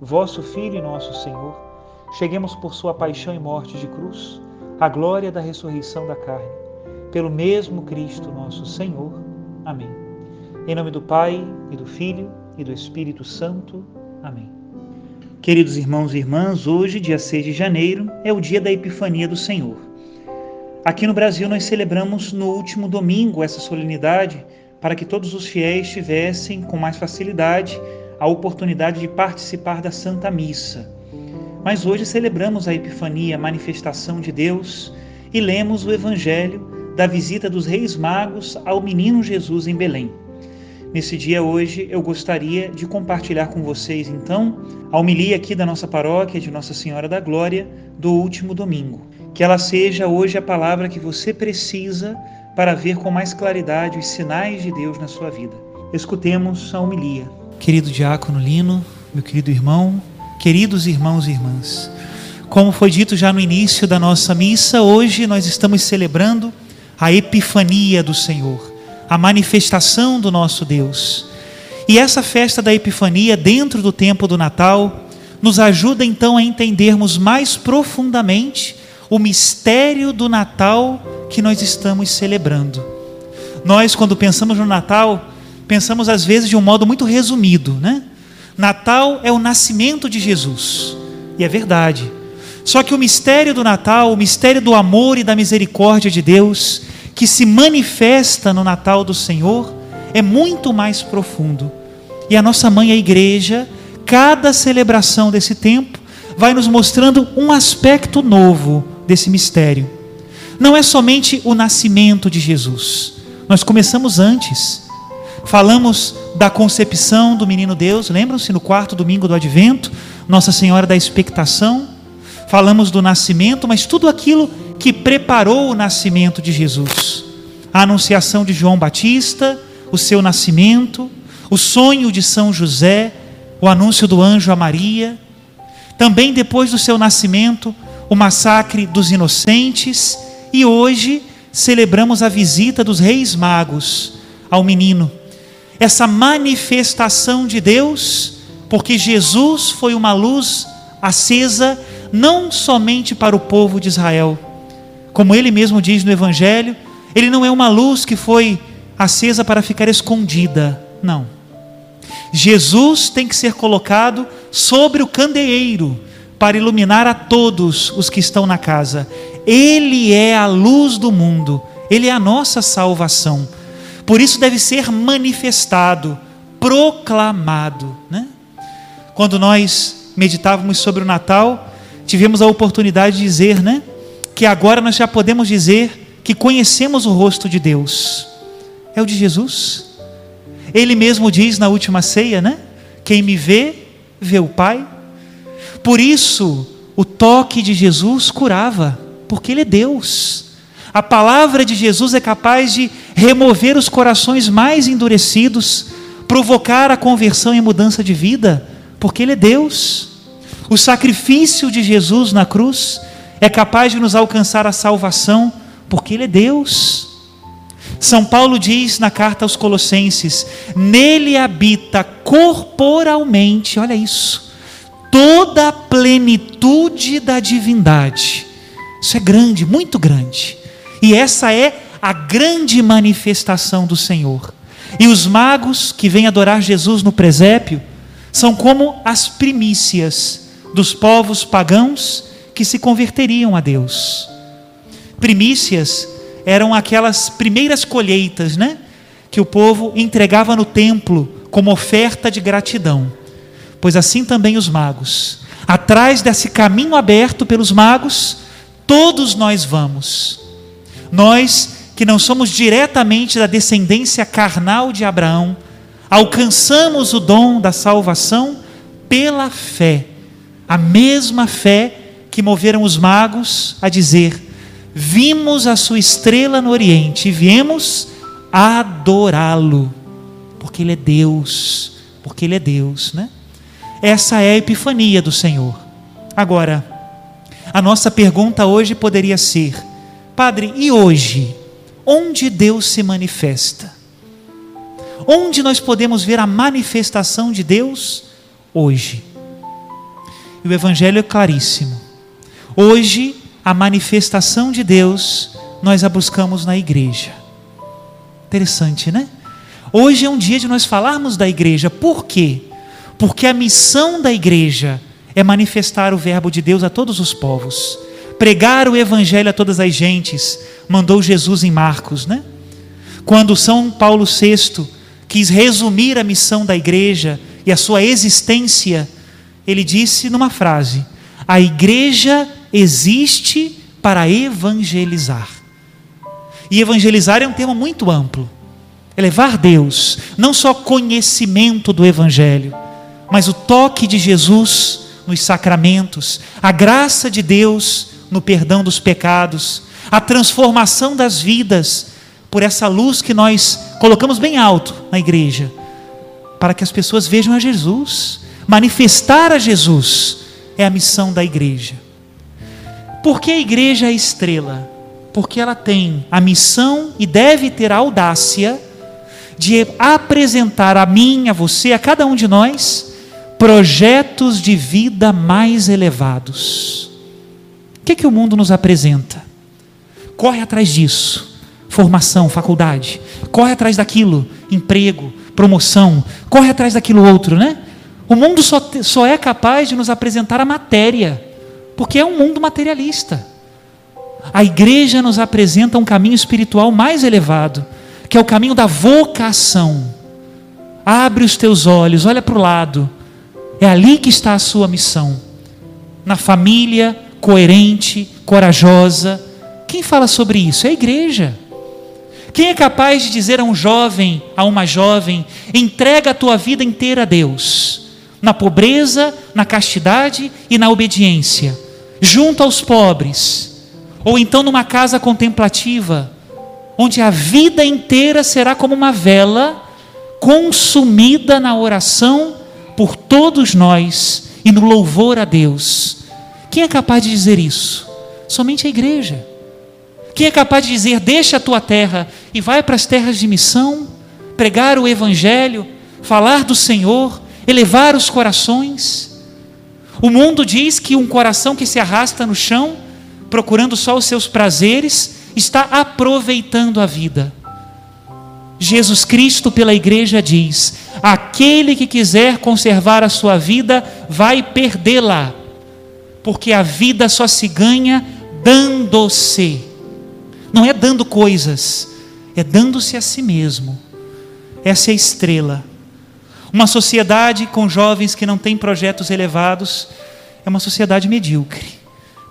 vosso Filho e nosso Senhor, cheguemos por sua paixão e morte de cruz à glória da ressurreição da carne, pelo mesmo Cristo nosso Senhor. Amém. Em nome do Pai e do Filho e do Espírito Santo. Amém. Queridos irmãos e irmãs, hoje, dia 6 de janeiro, é o dia da Epifania do Senhor. Aqui no Brasil nós celebramos no último domingo essa solenidade para que todos os fiéis tivessem com mais facilidade a oportunidade de participar da Santa Missa. Mas hoje celebramos a Epifania, a manifestação de Deus, e lemos o Evangelho da visita dos Reis Magos ao menino Jesus em Belém. Nesse dia hoje eu gostaria de compartilhar com vocês então a homilia aqui da nossa paróquia de Nossa Senhora da Glória do último domingo. Que ela seja hoje a palavra que você precisa para ver com mais claridade os sinais de Deus na sua vida. Escutemos a homilia. Querido diácono Lino, meu querido irmão, queridos irmãos e irmãs, como foi dito já no início da nossa missa, hoje nós estamos celebrando a Epifania do Senhor, a manifestação do nosso Deus. E essa festa da Epifania, dentro do tempo do Natal, nos ajuda então a entendermos mais profundamente o mistério do Natal que nós estamos celebrando. Nós, quando pensamos no Natal, pensamos às vezes de um modo muito resumido, né? Natal é o nascimento de Jesus. E é verdade. Só que o mistério do Natal, o mistério do amor e da misericórdia de Deus, que se manifesta no Natal do Senhor, é muito mais profundo. E a nossa mãe, a igreja, cada celebração desse tempo, vai nos mostrando um aspecto novo desse mistério. Não é somente o nascimento de Jesus. Nós começamos antes. Falamos da concepção do menino Deus, lembram-se no quarto domingo do advento, Nossa Senhora da expectação. Falamos do nascimento, mas tudo aquilo que preparou o nascimento de Jesus. A anunciação de João Batista, o seu nascimento, o sonho de São José, o anúncio do anjo a Maria. Também depois do seu nascimento, o massacre dos inocentes e hoje celebramos a visita dos reis magos ao menino. Essa manifestação de Deus, porque Jesus foi uma luz acesa não somente para o povo de Israel, como ele mesmo diz no Evangelho, ele não é uma luz que foi acesa para ficar escondida, não. Jesus tem que ser colocado sobre o candeeiro para iluminar a todos os que estão na casa. Ele é a luz do mundo, ele é a nossa salvação. Por isso deve ser manifestado, proclamado. Né? Quando nós meditávamos sobre o Natal, tivemos a oportunidade de dizer né, que agora nós já podemos dizer que conhecemos o rosto de Deus. É o de Jesus. Ele mesmo diz na última ceia, né? Quem me vê, vê o Pai. Por isso, o toque de Jesus curava, porque Ele é Deus. A palavra de Jesus é capaz de remover os corações mais endurecidos, provocar a conversão e mudança de vida, porque Ele é Deus. O sacrifício de Jesus na cruz é capaz de nos alcançar a salvação, porque Ele é Deus. São Paulo diz na carta aos Colossenses: nele habita corporalmente, olha isso, toda a plenitude da divindade. Isso é grande, muito grande. E essa é a grande manifestação do Senhor. E os magos que vêm adorar Jesus no presépio são como as primícias dos povos pagãos que se converteriam a Deus. Primícias eram aquelas primeiras colheitas, né? Que o povo entregava no templo como oferta de gratidão. Pois assim também os magos. Atrás desse caminho aberto pelos magos, todos nós vamos. Nós que não somos diretamente da descendência carnal de Abraão, alcançamos o dom da salvação pela fé. A mesma fé que moveram os magos a dizer: Vimos a sua estrela no Oriente e viemos adorá-lo, porque Ele é Deus, porque Ele é Deus, né? Essa é a epifania do Senhor. Agora, a nossa pergunta hoje poderia ser: Padre, e hoje? Onde Deus se manifesta? Onde nós podemos ver a manifestação de Deus? Hoje. E o Evangelho é claríssimo. Hoje, a manifestação de Deus, nós a buscamos na igreja. Interessante, né? Hoje é um dia de nós falarmos da igreja. Por quê? Porque a missão da igreja é manifestar o Verbo de Deus a todos os povos, pregar o Evangelho a todas as gentes, mandou Jesus em Marcos, né? Quando São Paulo VI quis resumir a missão da igreja e a sua existência, ele disse numa frase: A igreja existe para evangelizar. E evangelizar é um termo muito amplo. É levar Deus, não só conhecimento do Evangelho, mas o toque de Jesus nos sacramentos, a graça de Deus no perdão dos pecados, a transformação das vidas por essa luz que nós colocamos bem alto na igreja, para que as pessoas vejam a Jesus. Manifestar a Jesus é a missão da igreja. Por que a igreja é estrela? Porque ela tem a missão e deve ter a audácia de apresentar a mim, a você, a cada um de nós, projetos de vida mais elevados. Que, que o mundo nos apresenta? Corre atrás disso. Formação, faculdade. Corre atrás daquilo. Emprego, promoção. Corre atrás daquilo outro, né? O mundo só, só é capaz de nos apresentar a matéria porque é um mundo materialista. A igreja nos apresenta um caminho espiritual mais elevado, que é o caminho da vocação. Abre os teus olhos, olha para o lado. É ali que está a sua missão. Na família coerente, corajosa. Quem fala sobre isso? É a igreja. Quem é capaz de dizer a um jovem, a uma jovem, entrega a tua vida inteira a Deus, na pobreza, na castidade e na obediência? junto aos pobres, ou então numa casa contemplativa, onde a vida inteira será como uma vela consumida na oração por todos nós e no louvor a Deus. Quem é capaz de dizer isso? Somente a igreja. Quem é capaz de dizer: deixa a tua terra e vai para as terras de missão, pregar o Evangelho, falar do Senhor, elevar os corações? O mundo diz que um coração que se arrasta no chão, procurando só os seus prazeres, está aproveitando a vida. Jesus Cristo, pela igreja, diz: aquele que quiser conservar a sua vida, vai perdê-la, porque a vida só se ganha dando-se, não é dando coisas, é dando-se a si mesmo. Essa é a estrela. Uma sociedade com jovens que não têm projetos elevados é uma sociedade medíocre.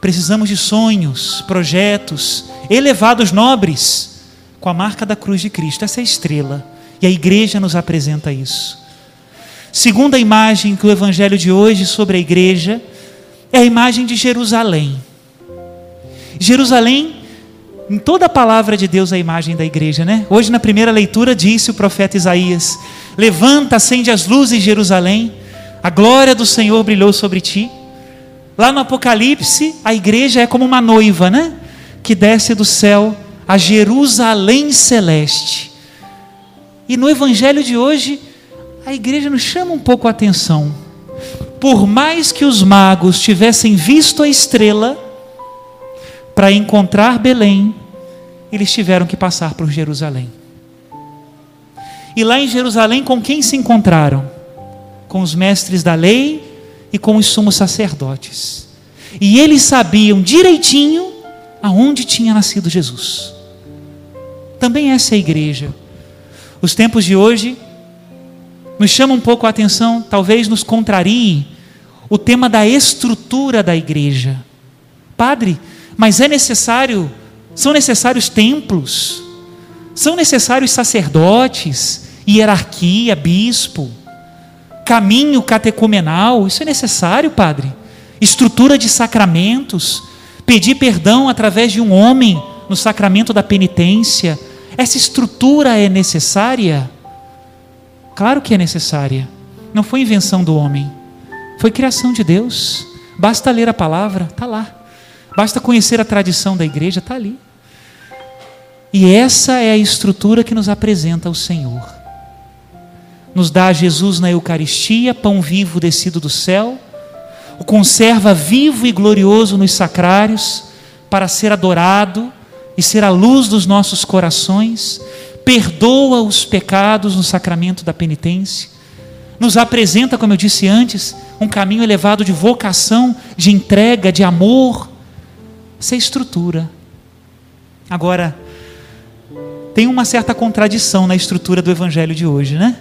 Precisamos de sonhos, projetos elevados, nobres, com a marca da cruz de Cristo. Essa é a estrela. E a igreja nos apresenta isso. Segunda imagem que o evangelho de hoje sobre a igreja é a imagem de Jerusalém. Jerusalém, em toda a palavra de Deus, é a imagem da igreja, né? Hoje, na primeira leitura, disse o profeta Isaías: Levanta, acende as luzes, Jerusalém, a glória do Senhor brilhou sobre ti. Lá no Apocalipse, a igreja é como uma noiva, né? Que desce do céu a Jerusalém celeste. E no evangelho de hoje, a igreja nos chama um pouco a atenção. Por mais que os magos tivessem visto a estrela para encontrar Belém, eles tiveram que passar por Jerusalém. E lá em Jerusalém, com quem se encontraram? Com os mestres da lei e com os sumos sacerdotes. E eles sabiam direitinho aonde tinha nascido Jesus. Também essa é a igreja. Os tempos de hoje nos chamam um pouco a atenção, talvez nos contrarie o tema da estrutura da igreja. Padre, mas é necessário, são necessários templos, são necessários sacerdotes, hierarquia, bispo, caminho catecumenal, isso é necessário, padre. Estrutura de sacramentos, pedir perdão através de um homem no sacramento da penitência, essa estrutura é necessária? Claro que é necessária. Não foi invenção do homem, foi criação de Deus. Basta ler a palavra, está lá. Basta conhecer a tradição da igreja, está ali. E essa é a estrutura que nos apresenta o Senhor. Nos dá Jesus na Eucaristia, pão vivo descido do céu, o conserva vivo e glorioso nos sacrários, para ser adorado e ser a luz dos nossos corações, perdoa os pecados no sacramento da penitência, nos apresenta, como eu disse antes, um caminho elevado de vocação, de entrega, de amor, essa é estrutura. Agora, tem uma certa contradição na estrutura do evangelho de hoje, né?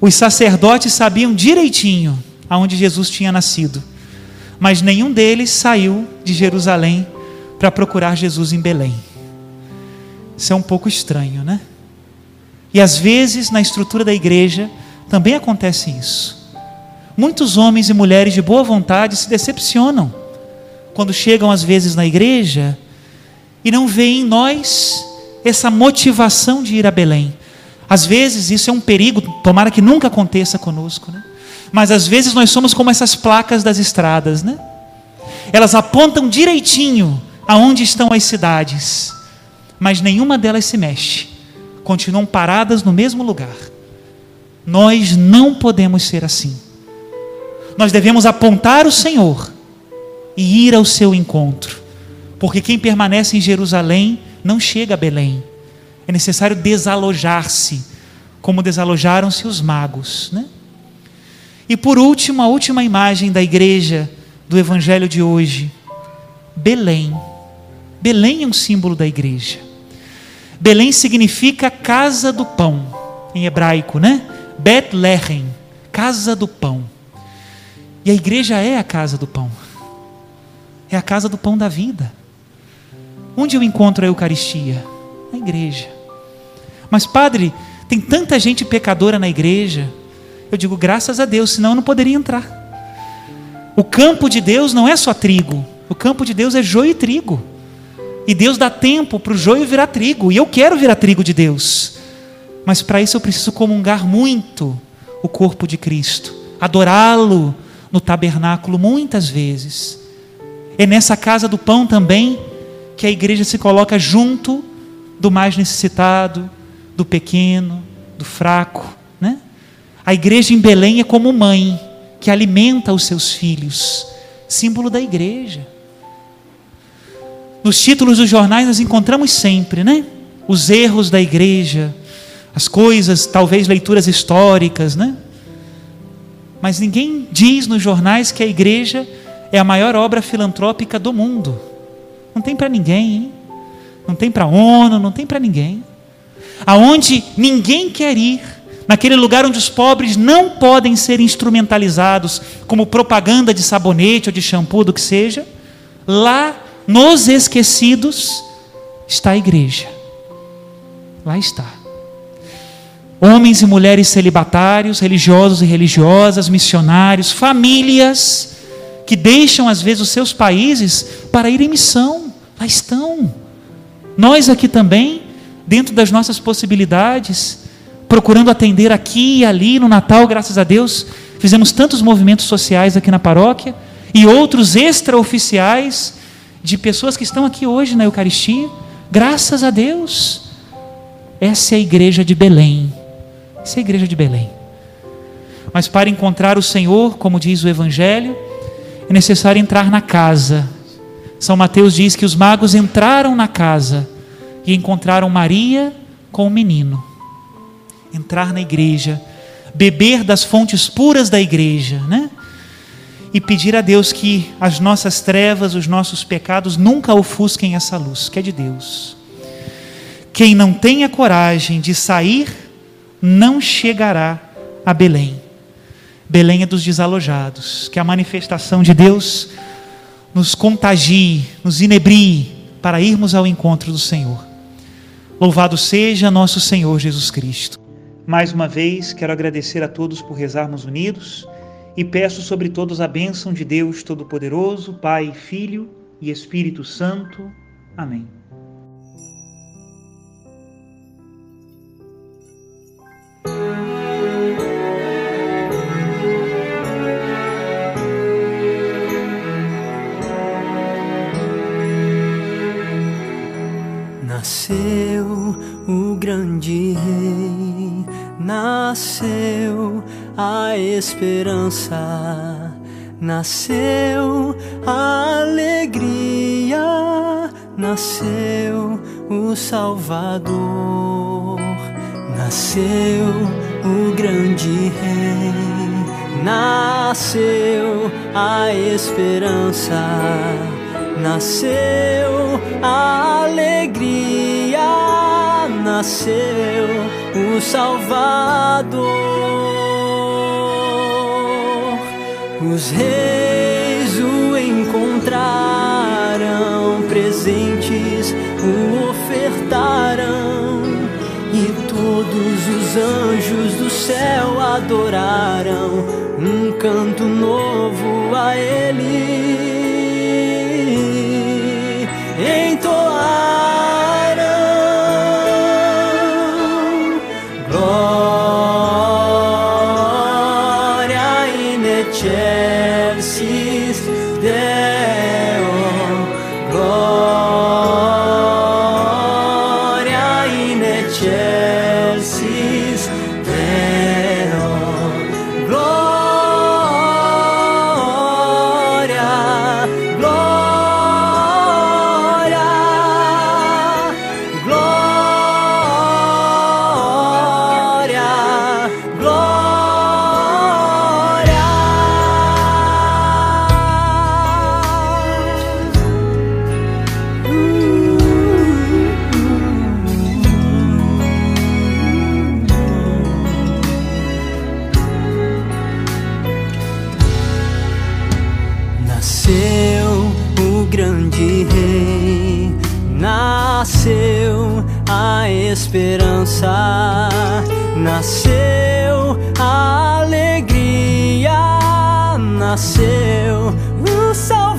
Os sacerdotes sabiam direitinho aonde Jesus tinha nascido, mas nenhum deles saiu de Jerusalém para procurar Jesus em Belém. Isso é um pouco estranho, né? E às vezes na estrutura da igreja também acontece isso. Muitos homens e mulheres de boa vontade se decepcionam quando chegam às vezes na igreja e não veem em nós essa motivação de ir a Belém. Às vezes isso é um perigo, tomara que nunca aconteça conosco, né? Mas às vezes nós somos como essas placas das estradas, né? Elas apontam direitinho aonde estão as cidades, mas nenhuma delas se mexe. Continuam paradas no mesmo lugar. Nós não podemos ser assim. Nós devemos apontar o Senhor e ir ao seu encontro. Porque quem permanece em Jerusalém não chega a Belém. É necessário desalojar-se, como desalojaram-se os magos. Né? E por último, a última imagem da igreja do evangelho de hoje: Belém. Belém é um símbolo da igreja. Belém significa casa do pão, em hebraico, né? Bethlehem, casa do pão. E a igreja é a casa do pão é a casa do pão da vida. Onde eu encontro a Eucaristia? Na igreja. Mas, padre, tem tanta gente pecadora na igreja. Eu digo, graças a Deus, senão eu não poderia entrar. O campo de Deus não é só trigo, o campo de Deus é joio e trigo. E Deus dá tempo para o joio virar trigo, e eu quero virar trigo de Deus. Mas para isso eu preciso comungar muito o corpo de Cristo, adorá-lo no tabernáculo muitas vezes é nessa casa do pão também que a igreja se coloca junto do mais necessitado, do pequeno, do fraco. Né? A igreja em Belém é como mãe que alimenta os seus filhos, símbolo da igreja. Nos títulos dos jornais nós encontramos sempre, né? Os erros da igreja, as coisas, talvez leituras históricas, né? Mas ninguém diz nos jornais que a igreja é a maior obra filantrópica do mundo. Não tem para ninguém, hein? não tem para a ONU, não tem para ninguém. Aonde ninguém quer ir, naquele lugar onde os pobres não podem ser instrumentalizados como propaganda de sabonete ou de shampoo, do que seja, lá nos esquecidos está a igreja. Lá está. Homens e mulheres celibatários, religiosos e religiosas, missionários, famílias que deixam às vezes os seus países para ir em missão. Lá estão. Nós aqui também, dentro das nossas possibilidades, procurando atender aqui e ali no Natal, graças a Deus, fizemos tantos movimentos sociais aqui na paróquia e outros extraoficiais de pessoas que estão aqui hoje na Eucaristia. Graças a Deus. Essa é a igreja de Belém. Essa é a igreja de Belém. Mas para encontrar o Senhor, como diz o Evangelho, é necessário entrar na casa. São Mateus diz que os magos entraram na casa e encontraram Maria com o menino. Entrar na igreja, beber das fontes puras da igreja, né? E pedir a Deus que as nossas trevas, os nossos pecados nunca ofusquem essa luz, que é de Deus. Quem não tenha coragem de sair, não chegará a Belém. Belém é dos desalojados. Que a manifestação de Deus nos contagie, nos inebrie para irmos ao encontro do Senhor. Louvado seja nosso Senhor Jesus Cristo. Mais uma vez, quero agradecer a todos por rezarmos unidos e peço sobre todos a bênção de Deus Todo-Poderoso, Pai, Filho e Espírito Santo. Amém. Nasceu o grande rei, nasceu esperança, nasceu a alegria, nasceu o Salvador, nasceu o grande rei, nasceu a esperança nasceu a alegria, nasceu o Salvador. Os reis o encontraram, presentes o ofertaram, e todos os anjos do céu adoraram. Um canto novo a ele never ceased. Esperança nasceu a alegria, nasceu o Salvador.